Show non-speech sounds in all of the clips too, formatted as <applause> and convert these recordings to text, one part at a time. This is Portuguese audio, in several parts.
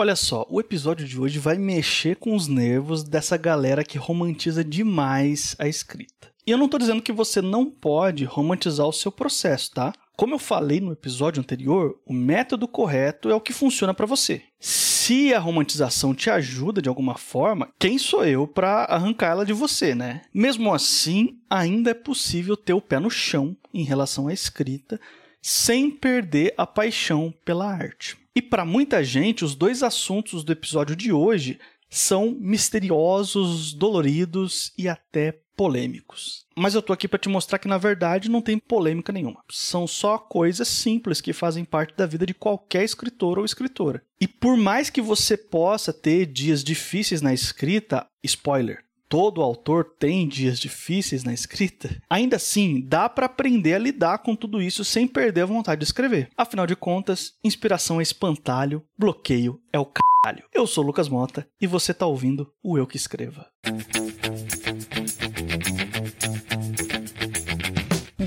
Olha só, o episódio de hoje vai mexer com os nervos dessa galera que romantiza demais a escrita. E eu não tô dizendo que você não pode romantizar o seu processo, tá? Como eu falei no episódio anterior, o método correto é o que funciona para você. Se a romantização te ajuda de alguma forma, quem sou eu para arrancar ela de você, né? Mesmo assim, ainda é possível ter o pé no chão em relação à escrita, sem perder a paixão pela arte. E para muita gente, os dois assuntos do episódio de hoje são misteriosos, doloridos e até polêmicos. Mas eu tô aqui para te mostrar que na verdade não tem polêmica nenhuma. São só coisas simples que fazem parte da vida de qualquer escritor ou escritora. E por mais que você possa ter dias difíceis na escrita, spoiler, todo autor tem dias difíceis na escrita, ainda assim dá para aprender a lidar com tudo isso sem perder a vontade de escrever. Afinal de contas, inspiração é espantalho, bloqueio é o caralho. Eu sou Lucas Mota e você tá ouvindo o Eu que Escreva.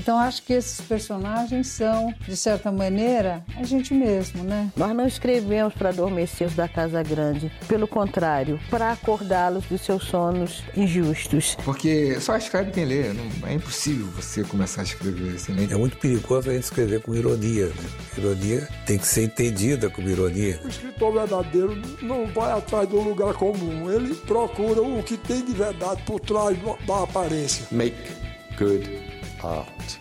Então acho que esses personagens são, de certa maneira, a gente mesmo, né? Nós não escrevemos para adormecer os da Casa Grande. Pelo contrário, para acordá-los dos seus sonos injustos. Porque só escreve quem lê. Não, é impossível você começar a escrever assim. Nem... É muito perigoso a gente escrever com ironia. Né? Ironia tem que ser entendida como ironia. O escritor verdadeiro não vai atrás do lugar comum. Ele procura o que tem de verdade por trás da aparência. Make good art.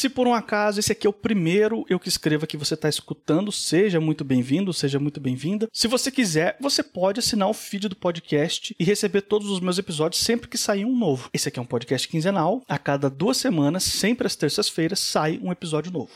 Se por um acaso esse aqui é o primeiro eu que escreva que você está escutando, seja muito bem-vindo, seja muito bem-vinda. Se você quiser, você pode assinar o feed do podcast e receber todos os meus episódios sempre que sair um novo. Esse aqui é um podcast quinzenal. A cada duas semanas, sempre às terças-feiras, sai um episódio novo.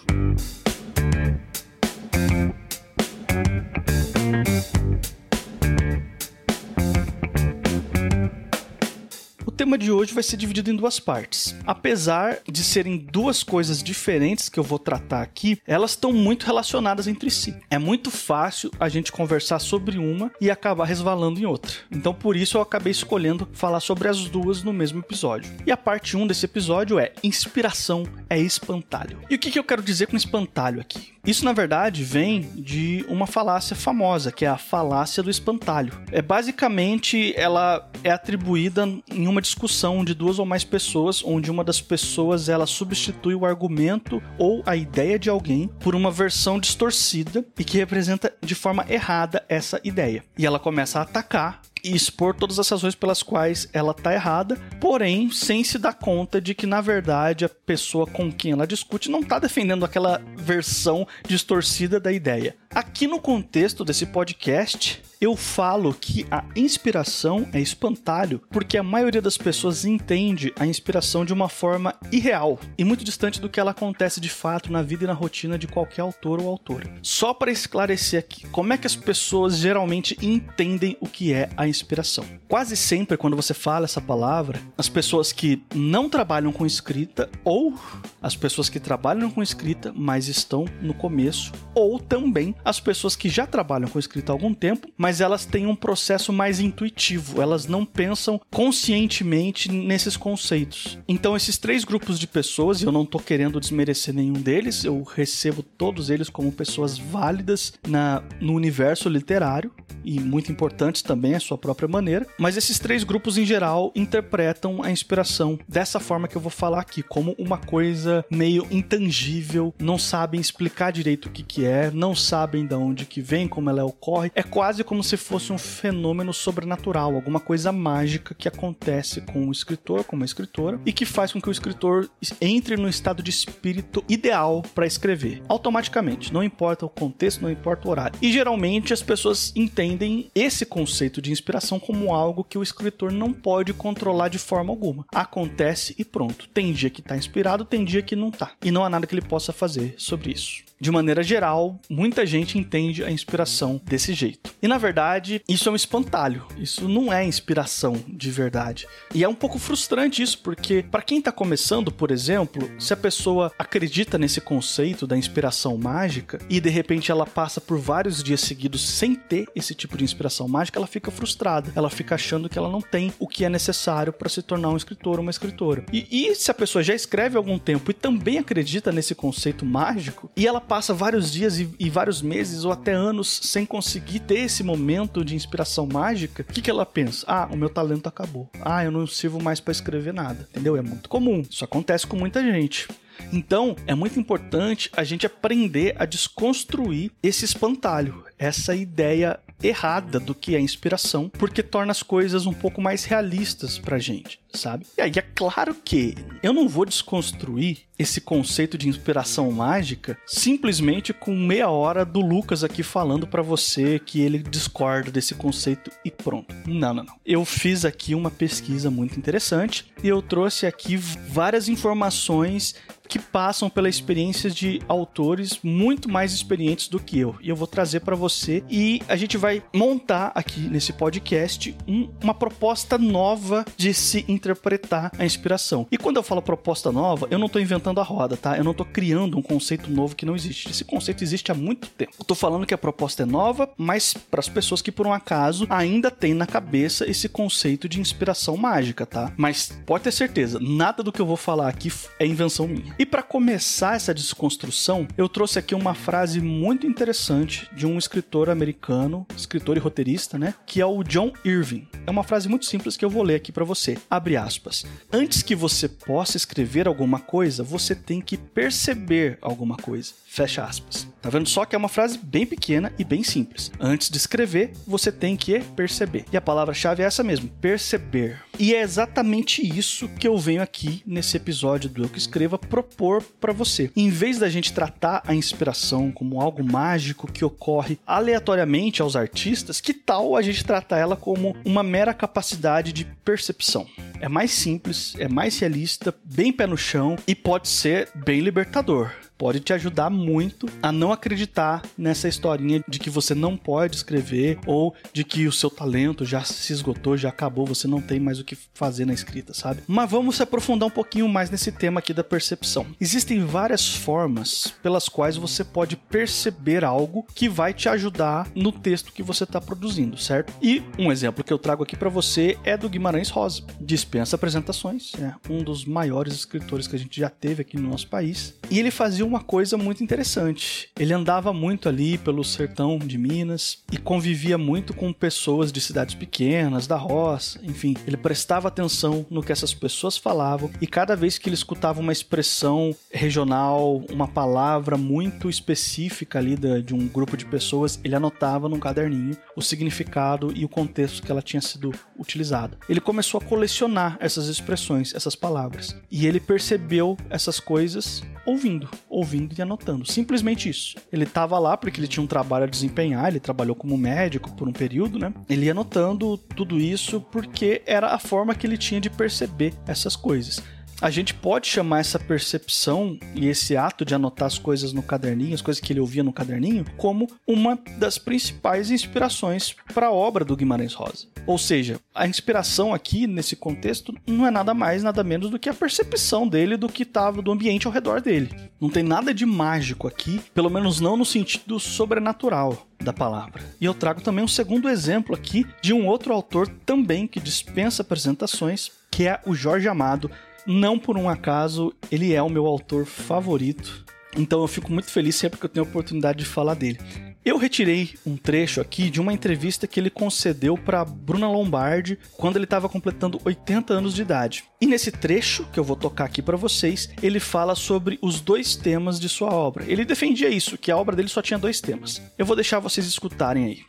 Tema de hoje vai ser dividido em duas partes. Apesar de serem duas coisas diferentes que eu vou tratar aqui, elas estão muito relacionadas entre si. É muito fácil a gente conversar sobre uma e acabar resvalando em outra. Então, por isso, eu acabei escolhendo falar sobre as duas no mesmo episódio. E a parte 1 desse episódio é Inspiração é espantalho. E o que, que eu quero dizer com espantalho aqui? Isso, na verdade, vem de uma falácia famosa, que é a falácia do espantalho. É basicamente ela é atribuída em uma discussão de duas ou mais pessoas, onde uma das pessoas ela substitui o argumento ou a ideia de alguém por uma versão distorcida e que representa de forma errada essa ideia. E ela começa a atacar e expor todas as razões pelas quais ela tá errada, porém sem se dar conta de que na verdade a pessoa com quem ela discute não tá defendendo aquela versão distorcida da ideia. Aqui no contexto desse podcast, eu falo que a inspiração é espantalho porque a maioria das pessoas entende a inspiração de uma forma irreal e muito distante do que ela acontece de fato na vida e na rotina de qualquer autor ou autora. Só para esclarecer aqui, como é que as pessoas geralmente entendem o que é a inspiração? Quase sempre quando você fala essa palavra, as pessoas que não trabalham com escrita ou as pessoas que trabalham com escrita, mas estão no começo, ou também as pessoas que já trabalham com escrita há algum tempo, mas elas têm um processo mais intuitivo, elas não pensam conscientemente nesses conceitos. Então, esses três grupos de pessoas, e eu não estou querendo desmerecer nenhum deles, eu recebo todos eles como pessoas válidas na, no universo literário e muito importantes também à sua própria maneira, mas esses três grupos em geral interpretam a inspiração dessa forma que eu vou falar aqui, como uma coisa meio intangível, não sabem explicar direito o que, que é, não sabem de onde que vem, como ela ocorre. É quase como se fosse um fenômeno sobrenatural, alguma coisa mágica que acontece com o escritor, com uma escritora, e que faz com que o escritor entre no estado de espírito ideal para escrever, automaticamente. Não importa o contexto, não importa o horário. E geralmente as pessoas entendem esse conceito de inspiração como algo que o escritor não pode controlar de forma alguma. Acontece e pronto. Tem dia que tá inspirado, tem dia que não tá. E não há nada que ele possa fazer sobre isso. De maneira geral, muita gente entende a inspiração desse jeito. E na verdade, isso é um espantalho. Isso não é inspiração de verdade. E é um pouco frustrante isso, porque para quem tá começando, por exemplo, se a pessoa acredita nesse conceito da inspiração mágica e de repente ela passa por vários dias seguidos sem ter esse tipo de inspiração mágica, ela fica frustrada frustrada. Ela fica achando que ela não tem o que é necessário para se tornar um escritor ou uma escritora. E, e se a pessoa já escreve há algum tempo e também acredita nesse conceito mágico, e ela passa vários dias e, e vários meses ou até anos sem conseguir ter esse momento de inspiração mágica, o que, que ela pensa? Ah, o meu talento acabou. Ah, eu não sirvo mais para escrever nada. Entendeu? É muito comum. Isso acontece com muita gente. Então, é muito importante a gente aprender a desconstruir esse espantalho, essa ideia errada do que é inspiração, porque torna as coisas um pouco mais realistas pra gente, sabe? E aí é claro que eu não vou desconstruir esse conceito de inspiração mágica simplesmente com meia hora do Lucas aqui falando para você que ele discorda desse conceito e pronto. Não, não, não. Eu fiz aqui uma pesquisa muito interessante e eu trouxe aqui várias informações que passam pela experiência de autores muito mais experientes do que eu. E eu vou trazer para você e a gente vai montar aqui nesse podcast um, uma proposta nova de se interpretar a inspiração. E quando eu falo proposta nova, eu não estou inventando a roda, tá? Eu não estou criando um conceito novo que não existe. Esse conceito existe há muito tempo. Eu tô falando que a proposta é nova, mas para as pessoas que por um acaso ainda têm na cabeça esse conceito de inspiração mágica, tá? Mas pode ter certeza, nada do que eu vou falar aqui é invenção minha. E para começar essa desconstrução, eu trouxe aqui uma frase muito interessante de um escritor americano, escritor e roteirista, né, que é o John Irving. É uma frase muito simples que eu vou ler aqui para você. Abre aspas. Antes que você possa escrever alguma coisa, você tem que perceber alguma coisa. Fecha aspas. Tá vendo só que é uma frase bem pequena e bem simples. Antes de escrever, você tem que perceber. E a palavra-chave é essa mesmo, perceber. E é exatamente isso que eu venho aqui nesse episódio do Eu que Escreva propor para você. Em vez da gente tratar a inspiração como algo mágico que ocorre aleatoriamente aos artistas, que tal a gente tratar ela como uma mera capacidade de percepção? É mais simples, é mais realista, bem pé no chão e pode ser bem libertador pode te ajudar muito a não acreditar nessa historinha de que você não pode escrever ou de que o seu talento já se esgotou, já acabou, você não tem mais o que fazer na escrita, sabe? Mas vamos se aprofundar um pouquinho mais nesse tema aqui da percepção. Existem várias formas pelas quais você pode perceber algo que vai te ajudar no texto que você está produzindo, certo? E um exemplo que eu trago aqui para você é do Guimarães Rosa. Dispensa apresentações, é um dos maiores escritores que a gente já teve aqui no nosso país. E ele fazia uma coisa muito interessante. Ele andava muito ali pelo sertão de Minas e convivia muito com pessoas de cidades pequenas, da roça, enfim. Ele prestava atenção no que essas pessoas falavam e cada vez que ele escutava uma expressão regional, uma palavra muito específica ali de um grupo de pessoas, ele anotava num caderninho o significado e o contexto que ela tinha sido utilizada. Ele começou a colecionar essas expressões, essas palavras, e ele percebeu essas coisas ouvindo, ouvindo e anotando. Simplesmente isso. Ele estava lá porque ele tinha um trabalho a desempenhar, ele trabalhou como médico por um período, né? Ele ia anotando tudo isso porque era a forma que ele tinha de perceber essas coisas a gente pode chamar essa percepção e esse ato de anotar as coisas no caderninho, as coisas que ele ouvia no caderninho, como uma das principais inspirações para a obra do Guimarães Rosa. Ou seja, a inspiração aqui nesse contexto não é nada mais, nada menos do que a percepção dele do que estava do ambiente ao redor dele. Não tem nada de mágico aqui, pelo menos não no sentido sobrenatural da palavra. E eu trago também um segundo exemplo aqui de um outro autor também que dispensa apresentações, que é o Jorge Amado, não por um acaso, ele é o meu autor favorito. Então eu fico muito feliz sempre que eu tenho a oportunidade de falar dele. Eu retirei um trecho aqui de uma entrevista que ele concedeu para Bruna Lombardi quando ele estava completando 80 anos de idade. E nesse trecho que eu vou tocar aqui para vocês, ele fala sobre os dois temas de sua obra. Ele defendia isso, que a obra dele só tinha dois temas. Eu vou deixar vocês escutarem aí.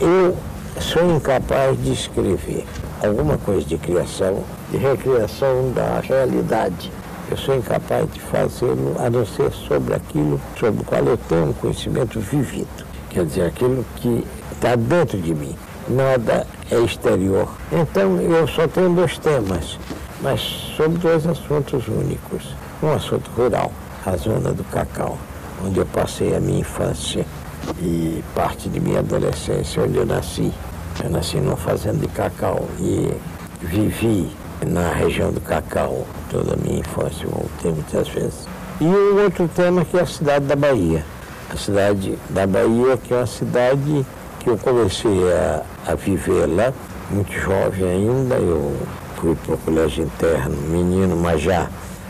Eu sou incapaz de escrever alguma coisa de criação, recriação da realidade. Eu sou incapaz de fazê-lo a não ser sobre aquilo sobre o qual eu tenho um conhecimento vivido. Quer dizer, aquilo que está dentro de mim. Nada é exterior. Então eu só tenho dois temas, mas sobre dois assuntos únicos. Um assunto rural, a zona do cacau, onde eu passei a minha infância e parte de minha adolescência, onde eu nasci. Eu nasci numa fazenda de cacau e vivi na região do cacau toda a minha infância, voltei muitas vezes. E o outro tema que é a cidade da Bahia. A cidade da Bahia, que é uma cidade que eu comecei a, a viver lá, muito jovem ainda, eu fui para o colégio interno, menino, mas já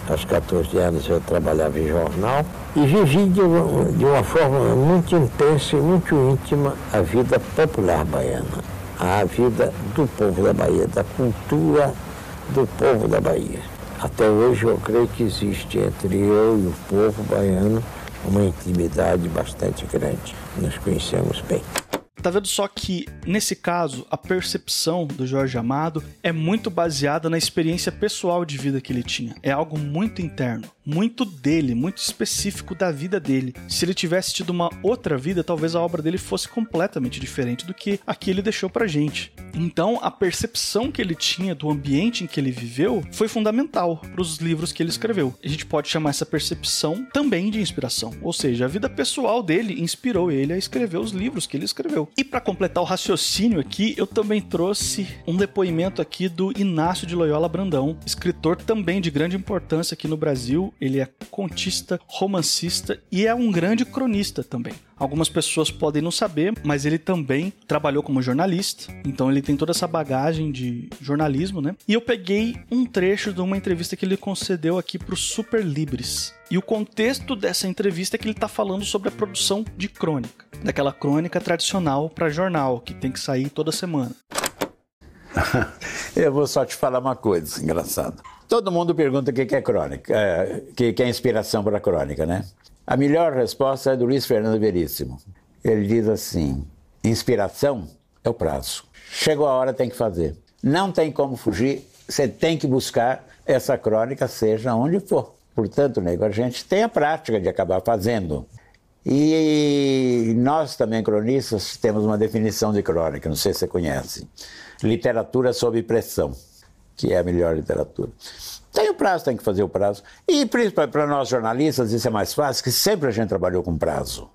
aos 14 anos eu trabalhava em jornal e vivi de uma, de uma forma muito intensa e muito íntima a vida popular baiana, a vida do povo da Bahia, da cultura do povo da Bahia. Até hoje eu creio que existe entre eu e o povo baiano uma intimidade bastante grande. Nos conhecemos bem. Tá vendo só que, nesse caso, a percepção do Jorge Amado é muito baseada na experiência pessoal de vida que ele tinha. É algo muito interno, muito dele, muito específico da vida dele. Se ele tivesse tido uma outra vida, talvez a obra dele fosse completamente diferente do que aqui ele deixou pra gente. Então, a percepção que ele tinha do ambiente em que ele viveu foi fundamental para os livros que ele escreveu. A gente pode chamar essa percepção também de inspiração, ou seja, a vida pessoal dele inspirou ele a escrever os livros que ele escreveu. E para completar o raciocínio aqui, eu também trouxe um depoimento aqui do Inácio de Loyola Brandão, escritor também de grande importância aqui no Brasil. Ele é contista, romancista e é um grande cronista também. Algumas pessoas podem não saber, mas ele também trabalhou como jornalista, então ele tem toda essa bagagem de jornalismo, né? E eu peguei um trecho de uma entrevista que ele concedeu aqui pro Super Libres. E o contexto dessa entrevista é que ele está falando sobre a produção de crônica, daquela crônica tradicional para jornal, que tem que sair toda semana. <laughs> Eu vou só te falar uma coisa engraçada. Todo mundo pergunta o que é crônica, o que é inspiração para crônica, né? A melhor resposta é do Luiz Fernando Veríssimo. Ele diz assim: inspiração é o prazo. Chegou a hora, tem que fazer. Não tem como fugir, você tem que buscar essa crônica, seja onde for. Portanto, nego, a gente tem a prática de acabar fazendo. E nós também, cronistas, temos uma definição de crônica, não sei se você conhece. Literatura sob pressão, que é a melhor literatura. Tem o prazo, tem que fazer o prazo. E para nós jornalistas isso é mais fácil, que sempre a gente trabalhou com prazo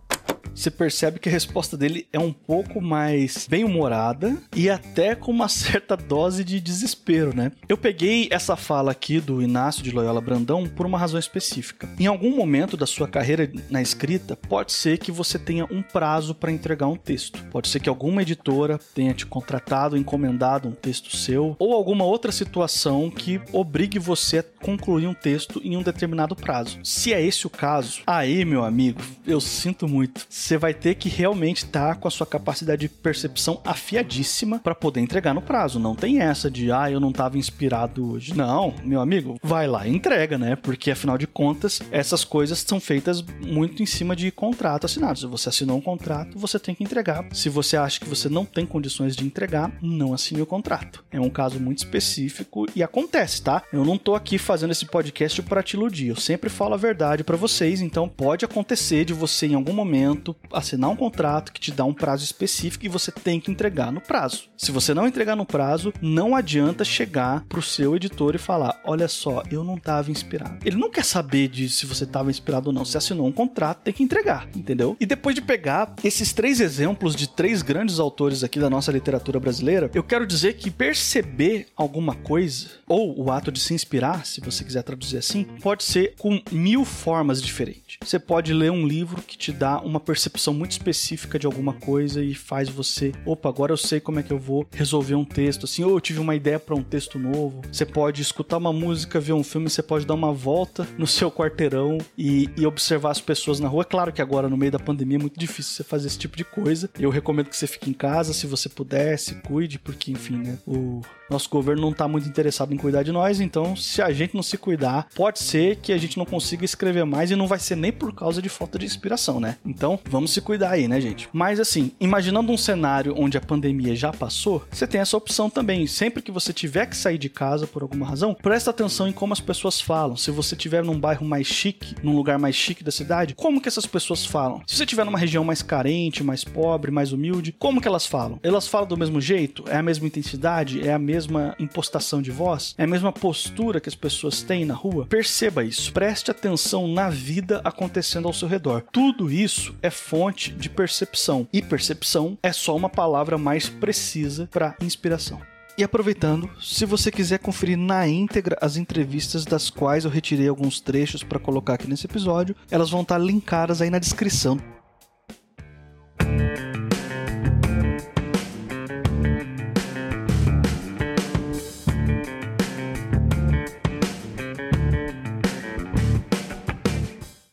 você percebe que a resposta dele é um pouco mais bem-humorada e até com uma <laughs> certa dose de desespero, né? Eu peguei essa fala aqui do Inácio de Loyola Brandão por uma razão específica. Em algum momento da sua carreira na escrita, pode ser que você tenha um prazo para entregar um texto. Pode ser que alguma editora tenha te contratado, encomendado um texto seu, ou alguma outra situação que obrigue você a concluir um texto em um determinado prazo. Se é esse o caso, aí, meu amigo, eu sinto muito você vai ter que realmente estar tá com a sua capacidade de percepção afiadíssima para poder entregar no prazo. Não tem essa de, ah, eu não estava inspirado hoje. Não, meu amigo, vai lá e entrega, né? Porque afinal de contas, essas coisas são feitas muito em cima de contrato assinado. Se você assinou um contrato, você tem que entregar. Se você acha que você não tem condições de entregar, não assine o contrato. É um caso muito específico e acontece, tá? Eu não tô aqui fazendo esse podcast para te iludir. Eu sempre falo a verdade para vocês, então pode acontecer de você em algum momento assinar um contrato que te dá um prazo específico e você tem que entregar no prazo. Se você não entregar no prazo, não adianta chegar pro seu editor e falar: olha só, eu não estava inspirado. Ele não quer saber de se você estava inspirado ou não. Se assinou um contrato, tem que entregar, entendeu? E depois de pegar esses três exemplos de três grandes autores aqui da nossa literatura brasileira, eu quero dizer que perceber alguma coisa, ou o ato de se inspirar, se você quiser traduzir assim, pode ser com mil formas diferentes. Você pode ler um livro que te dá uma percepção percepção muito específica de alguma coisa e faz você, opa, agora eu sei como é que eu vou resolver um texto, assim, ou eu tive uma ideia para um texto novo. Você pode escutar uma música, ver um filme, você pode dar uma volta no seu quarteirão e, e observar as pessoas na rua. É claro que agora, no meio da pandemia, é muito difícil você fazer esse tipo de coisa. Eu recomendo que você fique em casa, se você puder, se cuide, porque, enfim, né, o nosso governo não está muito interessado em cuidar de nós, então se a gente não se cuidar, pode ser que a gente não consiga escrever mais e não vai ser nem por causa de falta de inspiração, né? Então, vamos se cuidar aí, né, gente? Mas assim, imaginando um cenário onde a pandemia já passou, você tem essa opção também. Sempre que você tiver que sair de casa por alguma razão, presta atenção em como as pessoas falam. Se você estiver num bairro mais chique, num lugar mais chique da cidade, como que essas pessoas falam? Se você estiver numa região mais carente, mais pobre, mais humilde, como que elas falam? Elas falam do mesmo jeito? É a mesma intensidade? É a mesma impostação de voz? É a mesma postura que as pessoas têm na rua? Perceba isso. Preste atenção na vida acontecendo ao seu redor. Tudo isso é fonte de percepção. E percepção é só uma palavra mais precisa para inspiração. E aproveitando, se você quiser conferir na íntegra as entrevistas das quais eu retirei alguns trechos para colocar aqui nesse episódio, elas vão estar linkadas aí na descrição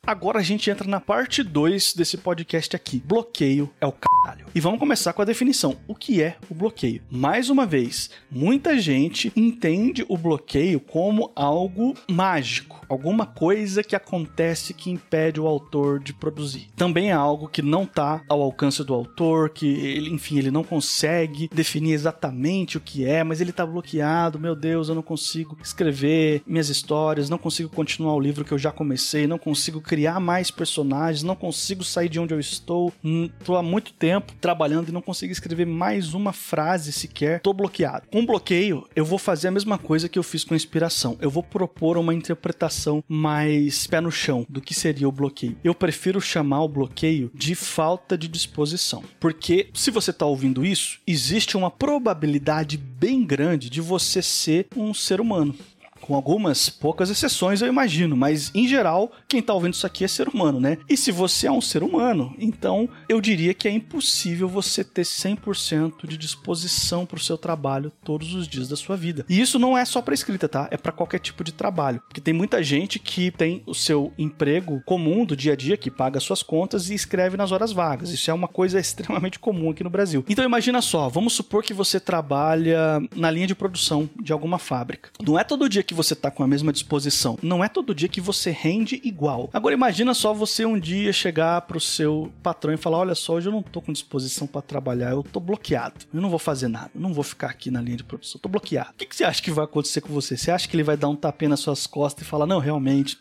Agora a gente entra na parte 2 desse podcast aqui. Bloqueio é o caralho. E vamos começar com a definição. O que é o bloqueio? Mais uma vez, muita gente entende o bloqueio como algo mágico, alguma coisa que acontece que impede o autor de produzir. Também é algo que não está ao alcance do autor, que ele, enfim, ele não consegue definir exatamente o que é, mas ele está bloqueado. Meu Deus, eu não consigo escrever minhas histórias, não consigo continuar o livro que eu já comecei, não consigo criar mais personagens, não consigo sair de onde eu estou. Estou há muito tempo trabalhando e não consigo escrever mais uma frase sequer. Estou bloqueado. Com bloqueio, eu vou fazer a mesma coisa que eu fiz com inspiração. Eu vou propor uma interpretação mais pé no chão do que seria o bloqueio. Eu prefiro chamar o bloqueio de falta de disposição. Porque se você está ouvindo isso, existe uma probabilidade bem grande de você ser um ser humano com algumas poucas exceções, eu imagino, mas em geral, quem tá ouvindo isso aqui é ser humano, né? E se você é um ser humano, então eu diria que é impossível você ter 100% de disposição para o seu trabalho todos os dias da sua vida. E isso não é só para escrita, tá? É para qualquer tipo de trabalho, porque tem muita gente que tem o seu emprego comum do dia a dia, que paga suas contas e escreve nas horas vagas. Isso é uma coisa <laughs> extremamente comum aqui no Brasil. Então imagina só, vamos supor que você trabalha na linha de produção de alguma fábrica. Não é todo dia que você tá com a mesma disposição. Não é todo dia que você rende igual. Agora imagina só você um dia chegar pro seu patrão e falar: "Olha só, hoje eu não tô com disposição para trabalhar, eu tô bloqueado. Eu não vou fazer nada, não vou ficar aqui na linha de produção, tô bloqueado". O que, que você acha que vai acontecer com você? Você acha que ele vai dar um tapinha nas suas costas e falar: "Não, realmente,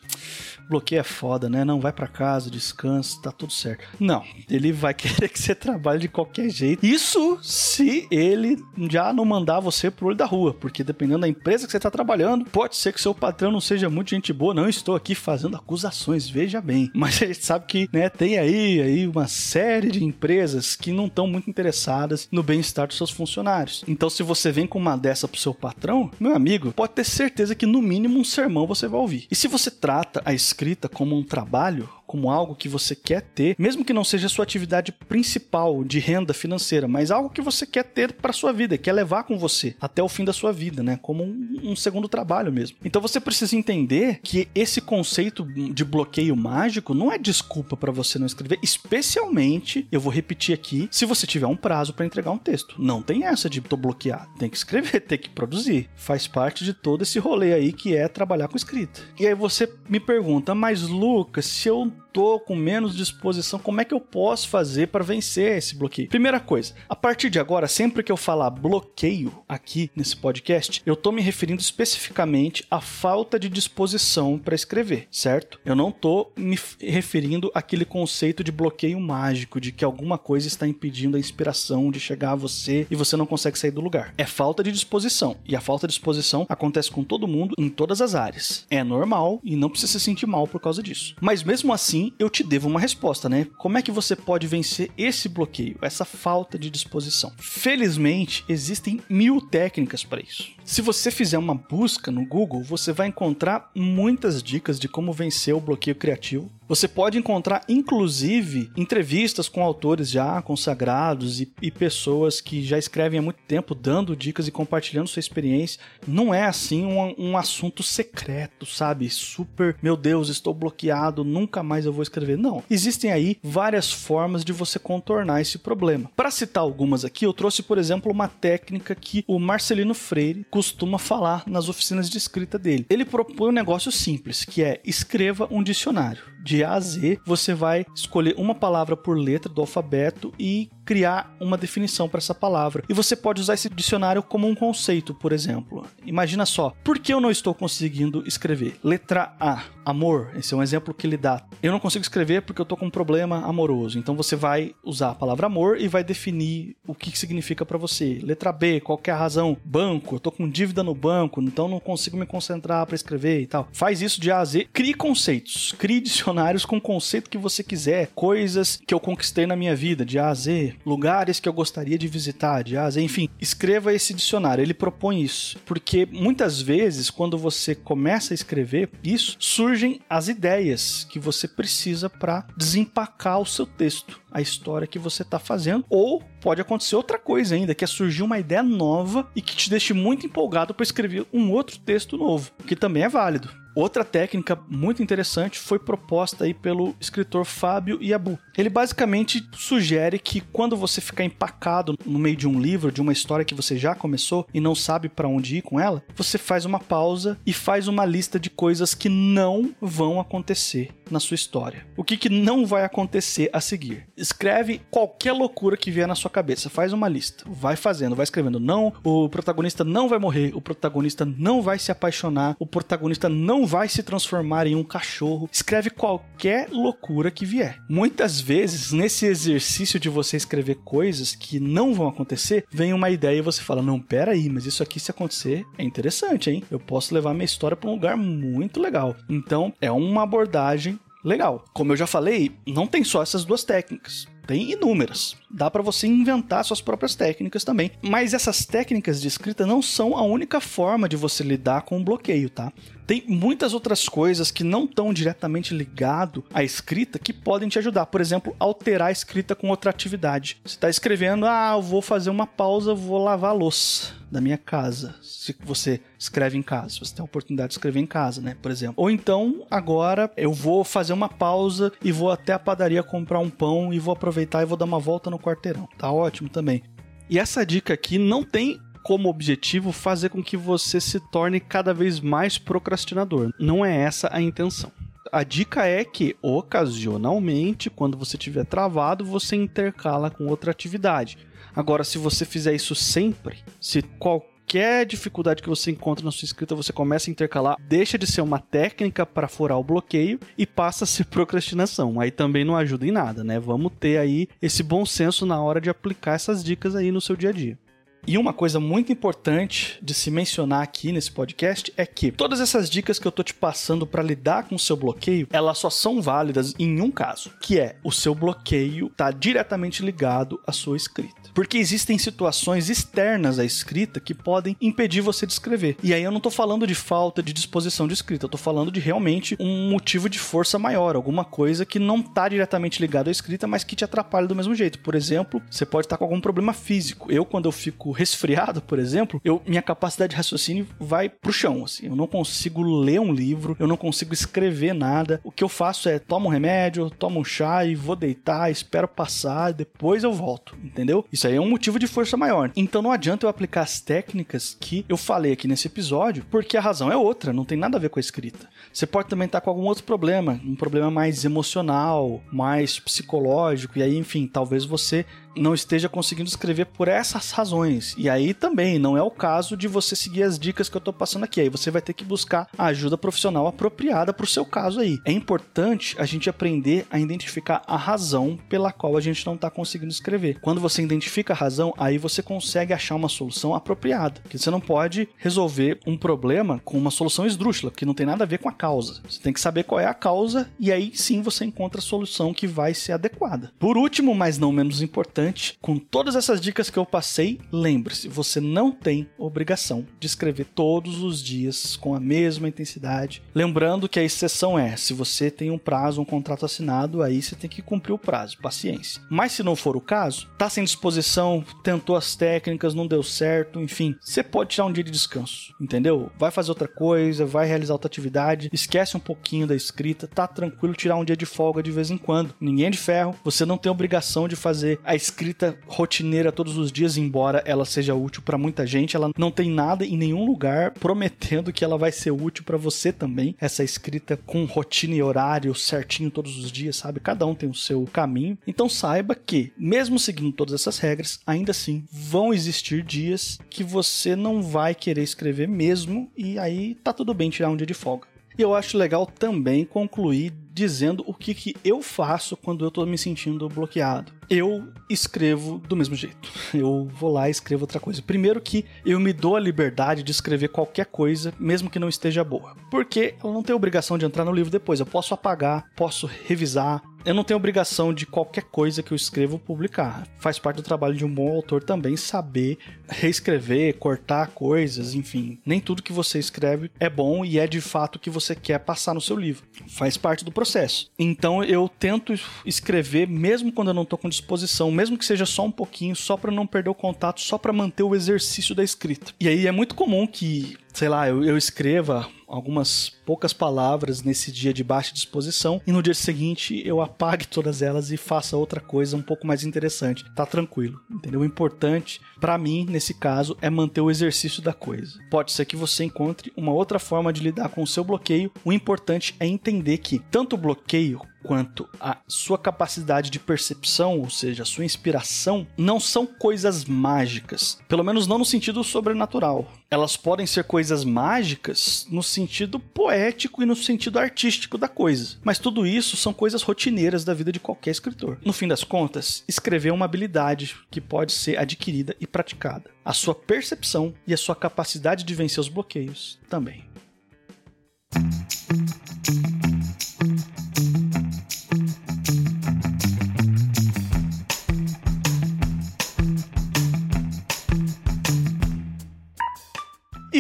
bloqueio é foda, né? Não vai para casa, descansa, tá tudo certo". Não, ele vai <laughs> querer que você trabalhe de qualquer jeito. Isso se ele já não mandar você pro olho da rua, porque dependendo da empresa que você tá trabalhando, pode ser que seu patrão não seja muito gente boa. Não estou aqui fazendo acusações, veja bem. <laughs> Mas a gente sabe que, né, tem aí, aí uma série de empresas que não estão muito interessadas no bem-estar dos seus funcionários. Então, se você vem com uma dessa pro seu patrão, meu amigo, pode ter certeza que no mínimo um sermão você vai ouvir. E se você trata a escrita como um trabalho, como algo que você quer ter, mesmo que não seja a sua atividade principal de renda financeira, mas algo que você quer ter para sua vida, quer levar com você até o fim da sua vida, né? Como um, um segundo trabalho mesmo. Então você precisa entender que esse conceito de bloqueio mágico não é desculpa para você não escrever, especialmente, eu vou repetir aqui, se você tiver um prazo para entregar um texto. Não tem essa de tô bloqueado, tem que escrever, <laughs> tem que produzir. Faz parte de todo esse rolê aí que é trabalhar com escrita. E aí você me pergunta, mas Lucas, se eu tô com menos disposição, como é que eu posso fazer para vencer esse bloqueio? Primeira coisa, a partir de agora, sempre que eu falar bloqueio aqui nesse podcast, eu tô me referindo especificamente à falta de disposição para escrever, certo? Eu não tô me referindo àquele conceito de bloqueio mágico, de que alguma coisa está impedindo a inspiração de chegar a você e você não consegue sair do lugar. É falta de disposição. E a falta de disposição acontece com todo mundo em todas as áreas. É normal e não precisa se sentir mal por causa disso. Mas mesmo assim, eu te devo uma resposta, né? Como é que você pode vencer esse bloqueio, essa falta de disposição? Felizmente, existem mil técnicas para isso. Se você fizer uma busca no Google, você vai encontrar muitas dicas de como vencer o bloqueio criativo. Você pode encontrar, inclusive, entrevistas com autores já consagrados e, e, pessoas que já escrevem há muito tempo, dando dicas e compartilhando sua experiência. Não é assim um, um assunto secreto, sabe? Super, meu Deus, estou bloqueado, nunca mais eu vou escrever. Não. Existem aí várias formas de você contornar esse problema. Para citar algumas aqui, eu trouxe, por exemplo, uma técnica que o Marcelino Freire costuma falar nas oficinas de escrita dele. Ele propõe um negócio simples, que é escreva um dicionário de A a Z, você vai escolher uma palavra por letra do alfabeto e criar uma definição para essa palavra. E você pode usar esse dicionário como um conceito, por exemplo. Imagina só, por que eu não estou conseguindo escrever? Letra A, amor. Esse é um exemplo que ele dá. Eu não consigo escrever porque eu estou com um problema amoroso. Então você vai usar a palavra amor e vai definir o que, significa para você. Letra B, qual é a razão? Banco, eu estou com dívida no banco, então não consigo me concentrar para escrever e tal. Faz isso de A a Z. Crie conceitos, crie dicionários com o conceito que você quiser, coisas que eu conquistei na minha vida, de A a Z, lugares que eu gostaria de visitar, de A a Z, enfim, escreva esse dicionário. Ele propõe isso, porque muitas vezes, quando você começa a escrever isso, surgem as ideias que você precisa para desempacar o seu texto. A história que você está fazendo, ou pode acontecer outra coisa ainda, que é surgir uma ideia nova e que te deixe muito empolgado para escrever um outro texto novo, que também é válido. Outra técnica muito interessante foi proposta aí pelo escritor Fábio Iabu. Ele basicamente sugere que quando você ficar empacado no meio de um livro, de uma história que você já começou e não sabe para onde ir com ela, você faz uma pausa e faz uma lista de coisas que não vão acontecer na sua história. O que, que não vai acontecer a seguir? Escreve qualquer loucura que vier na sua cabeça, faz uma lista, vai fazendo, vai escrevendo. Não, o protagonista não vai morrer, o protagonista não vai se apaixonar, o protagonista não vai se transformar em um cachorro. Escreve qualquer loucura que vier. Muitas vezes, nesse exercício de você escrever coisas que não vão acontecer, vem uma ideia e você fala: Não, pera aí, mas isso aqui se acontecer é interessante, hein? Eu posso levar minha história para um lugar muito legal. Então, é uma abordagem legal. Como eu já falei, não tem só essas duas técnicas. Tem inúmeras. Dá para você inventar suas próprias técnicas também. Mas essas técnicas de escrita não são a única forma de você lidar com o bloqueio, tá? Tem muitas outras coisas que não estão diretamente ligado à escrita que podem te ajudar. Por exemplo, alterar a escrita com outra atividade. Você está escrevendo, ah, eu vou fazer uma pausa, vou lavar a louça da minha casa. Se você escreve em casa, você tem a oportunidade de escrever em casa, né? Por exemplo. Ou então, agora eu vou fazer uma pausa e vou até a padaria comprar um pão e vou aproveitar e vou dar uma volta no quarteirão. Tá ótimo também. E essa dica aqui não tem como objetivo fazer com que você se torne cada vez mais procrastinador. Não é essa a intenção. A dica é que, ocasionalmente, quando você estiver travado, você intercala com outra atividade. Agora, se você fizer isso sempre, se qualquer dificuldade que você encontra na sua escrita você começa a intercalar, deixa de ser uma técnica para furar o bloqueio e passa a ser <laughs> procrastinação. Aí também não ajuda em nada, né? Vamos ter aí esse bom senso na hora de aplicar essas dicas aí no seu dia a dia. E uma coisa muito importante de se mencionar aqui nesse podcast é que todas essas dicas que eu tô te passando para lidar com o seu bloqueio, elas só são válidas em um caso, que é o seu bloqueio tá diretamente ligado à sua escrita. Porque existem situações externas à escrita que podem impedir você de escrever. E aí eu não tô falando de falta de disposição de escrita, eu tô falando de realmente um motivo de força maior, alguma coisa que não tá diretamente ligado à escrita, mas que te atrapalha do mesmo jeito. Por exemplo, você pode estar com algum problema físico. Eu quando eu fico resfriado, por exemplo, eu, minha capacidade de raciocínio vai pro chão, assim. Eu não consigo ler um livro, eu não consigo escrever nada. O que eu faço é tomo um remédio, tomo um chá e vou deitar, espero passar, depois eu volto, entendeu? Isso aí é um motivo de força maior. Então não adianta eu aplicar as técnicas que eu falei aqui nesse episódio, porque a razão é outra, não tem nada a ver com a escrita. Você pode também estar com algum outro problema, um problema mais emocional, mais psicológico, e aí, enfim, talvez você não esteja conseguindo escrever por essas razões. E aí também não é o caso de você seguir as dicas que eu tô passando aqui. Aí você vai ter que buscar a ajuda profissional apropriada para o seu caso aí. É importante a gente aprender a identificar a razão pela qual a gente não está conseguindo escrever. Quando você identifica a razão, aí você consegue achar uma solução apropriada. Porque você não pode resolver um problema com uma solução esdrúxula, que não tem nada a ver com a causa. Você tem que saber qual é a causa e aí sim você encontra a solução que vai ser adequada. Por último, mas não menos importante, importante, com todas essas dicas que eu passei, lembre-se, você não tem obrigação de escrever todos os dias com a mesma intensidade. Lembrando que a exceção é, se você tem um prazo, um contrato assinado, aí você tem que cumprir o prazo, paciência. Mas se não for o caso, tá sem disposição, tentou as técnicas, não deu certo, enfim, você pode tirar um dia de descanso, entendeu? Vai fazer outra coisa, vai realizar outra atividade, esquece um pouquinho da escrita, tá tranquilo tirar um dia de folga de vez em quando. Ninguém é de ferro, você não tem obrigação de fazer a escrita escrita rotineira todos os dias, embora ela seja útil para muita gente, ela não tem nada em nenhum lugar prometendo que ela vai ser útil para você também. Essa escrita com rotina e horário certinho todos os dias, sabe? Cada um tem o seu caminho. Então saiba que, mesmo seguindo todas essas regras, ainda assim vão existir dias que você não vai querer escrever mesmo e aí tá tudo bem tirar um dia de folga. E eu acho legal também concluir dizendo o que, que eu faço quando eu tô me sentindo bloqueado. Eu escrevo do mesmo jeito. <laughs> Eu vou lá e escrevo outra coisa. Primeiro que eu me dou a liberdade de escrever qualquer coisa, mesmo que não esteja boa. Porque eu não tenho obrigação de entrar no livro depois. Eu posso apagar, posso revisar, Eu não tenho obrigação de qualquer coisa que eu escrevo publicar. Faz parte do trabalho de um bom autor também saber reescrever, cortar coisas, enfim. Nem tudo que você escreve é bom e é de fato o que você quer passar no seu livro. Faz parte do processo. Então eu tento escrever mesmo quando eu não estou com disposição, mesmo que seja só um pouquinho, só para não perder o contato, só para manter o exercício da escrita. E aí é muito comum que sei lá, eu, eu escreva algumas poucas palavras nesse dia de baixa disposição e no dia seguinte eu apague todas elas e faça outra coisa um pouco mais interessante. Tá tranquilo, entendeu? O importante para mim nesse caso é manter o exercício da coisa. Pode ser que você encontre uma outra forma de lidar com o seu bloqueio. O importante é entender que tanto o bloqueio quanto a sua capacidade de percepção, ou seja, sua inspiração, não são coisas mágicas. Pelo menos não no sentido sobrenatural. Elas podem ser coisas mágicas no sentido poético e no sentido artístico da coisa. Mas tudo isso são coisas rotineiras da vida de qualquer escritor. No fim das contas, escrever é uma habilidade que pode ser adquirida e praticada. A sua percepção e a sua capacidade de vencer os bloqueios também.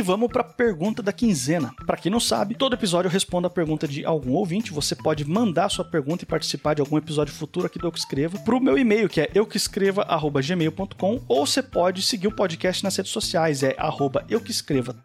Vamos para a pergunta da quinzena. Para quem não sabe, todo episódio eu respondo a pergunta de algum ouvinte. Você pode mandar sua pergunta e participar de algum episódio futuro aqui do Eu Que Escreva pro meu e-mail, que é euquescreva@gmail.com, ou você pode seguir o podcast nas redes sociais, é arroba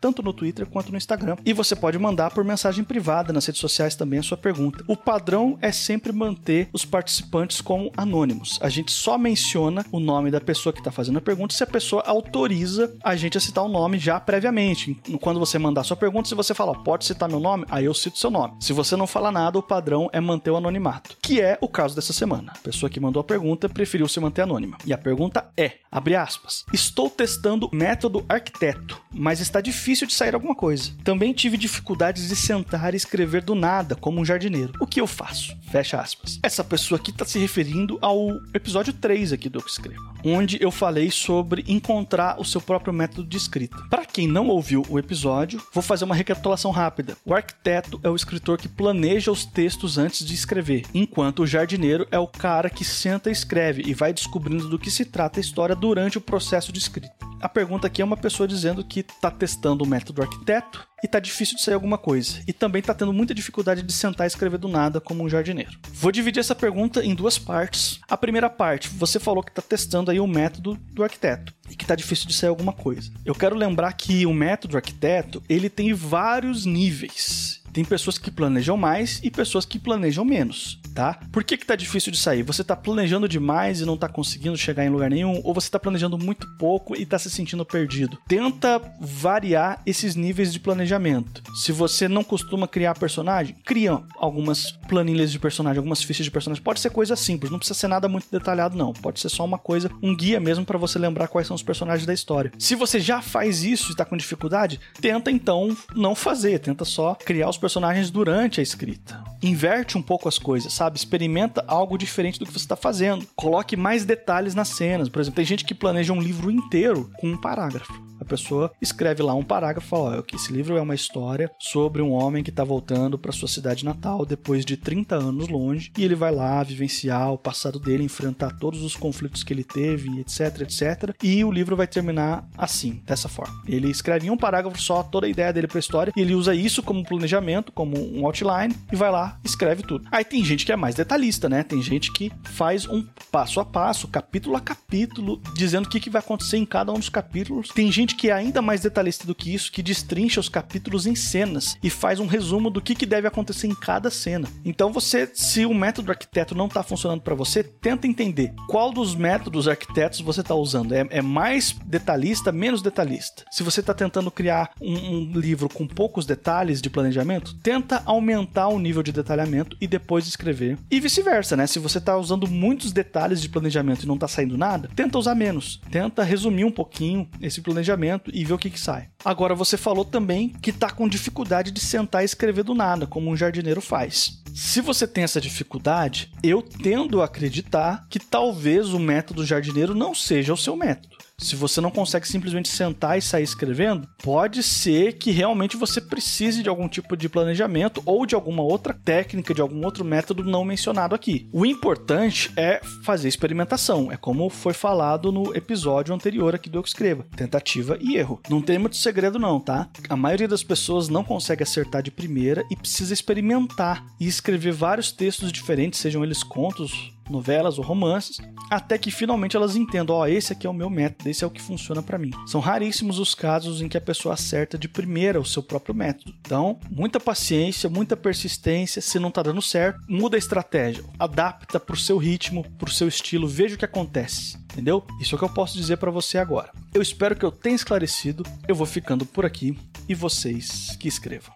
tanto no Twitter quanto no Instagram. E você pode mandar por mensagem privada nas redes sociais também a sua pergunta. O padrão é sempre manter os participantes como anônimos. A gente só menciona o nome da pessoa que está fazendo a pergunta se a pessoa autoriza a gente a citar o nome já previamente quando você mandar sua pergunta, se você falar, pode citar meu nome, aí eu cito seu nome. Se você não falar nada, o padrão é manter o anonimato, que é o caso dessa semana. A pessoa que mandou a pergunta preferiu se manter anônima. E a pergunta é, abre aspas, estou testando método arquiteto, mas está difícil de sair alguma coisa. Também tive dificuldades de sentar e escrever do nada, como um jardineiro. O que eu faço? Fecha aspas. Essa pessoa aqui está se referindo ao episódio 3 aqui do Eu Que Escreva, onde eu falei sobre encontrar o seu próprio método de escrita. Para quem não ouviu o episódio, vou fazer uma recapitulação rápida. O arquiteto é o escritor que planeja os textos antes de escrever, enquanto o jardineiro é o cara que senta e escreve e vai descobrindo do que se trata a história durante o processo de escrita. A pergunta aqui é uma pessoa dizendo que está testando o método arquiteto e tá difícil de sair alguma coisa. E também tá tendo muita dificuldade de sentar e escrever do nada como um jardineiro. Vou dividir essa pergunta em duas partes. A primeira parte, você falou que tá testando aí o método do arquiteto e que tá difícil de sair alguma coisa. Eu quero lembrar que o método arquiteto, ele tem vários níveis. Tem pessoas que planejam mais e pessoas que planejam menos, tá? Por que que tá difícil de sair? Você tá planejando demais e não tá conseguindo chegar em lugar nenhum? Ou você tá planejando muito pouco e tá se sentindo perdido? Tenta variar esses níveis de planejamento. Se você não costuma criar personagem, cria algumas planilhas de personagem, algumas fichas de personagem. Pode ser coisa simples, não precisa ser nada muito detalhado não. Pode ser só uma coisa, um guia mesmo para você lembrar quais são os personagens da história. Se você já faz isso e tá com dificuldade, tenta então não fazer, tenta só criar os personagens durante a escrita. Inverte um pouco as coisas, sabe? Experimenta algo diferente do que você está fazendo. Coloque mais detalhes nas cenas. Por exemplo, tem gente que planeja um livro inteiro com um parágrafo. A pessoa escreve lá um parágrafo e fala: ó, esse livro é uma história sobre um homem que está voltando para sua cidade natal depois de 30 anos longe e ele vai lá vivenciar o passado dele, enfrentar todos os conflitos que ele teve, etc, etc. E o livro vai terminar assim, dessa forma. Ele escreve em um parágrafo só toda a ideia dele para a história e ele usa isso como planejamento, como um outline e vai lá, escreve tudo. Aí tem gente que é mais detalhista, né? Tem gente que faz um passo a passo, capítulo a capítulo, dizendo o que, que vai acontecer em cada um dos capítulos. Tem gente que é ainda mais detalhista do que isso, que destrincha os capítulos em cenas e faz um resumo do que, que deve acontecer em cada cena. Então você, se o método arquiteto não está funcionando para você, tenta entender qual dos métodos arquitetos você está usando. É, é, mais detalhista, menos detalhista. Se você está tentando criar um, um livro com poucos detalhes de planejamento, tenta aumentar o nível de detalhamento e depois escrever. E vice-versa, né? Se você está usando muitos detalhes de planejamento e não está saindo nada, tenta usar menos. Tenta resumir um pouquinho esse planejamento e ver o que, que sai. Agora, você falou também que está com dificuldade de sentar e escrever do nada, como um jardineiro faz. Se você tem essa dificuldade, eu tendo a acreditar que talvez o método jardineiro não seja o seu método. Se você não consegue simplesmente sentar e sair escrevendo, pode ser que realmente você precise de algum tipo de planejamento ou de alguma outra técnica, de algum outro método não mencionado aqui. O importante é fazer experimentação. É como foi falado no episódio anterior aqui do Eu Escreva: tentativa e erro. Não tem muito segredo, não, tá? A maioria das pessoas não consegue acertar de primeira e precisa experimentar e escrever vários textos diferentes, sejam eles contos, novelas ou romances, até que finalmente elas entendam, ó, oh, esse aqui é o meu método, esse é o que funciona para mim. São raríssimos os casos em que a pessoa acerta de primeira o seu próprio método. Então, muita paciência, muita persistência, se não tá dando certo, muda a estratégia, adapta pro seu ritmo, pro seu estilo, veja o que acontece. Entendeu? Isso é o que eu posso dizer para você agora. Eu espero que eu tenha esclarecido. Eu vou ficando por aqui e vocês que escrevam.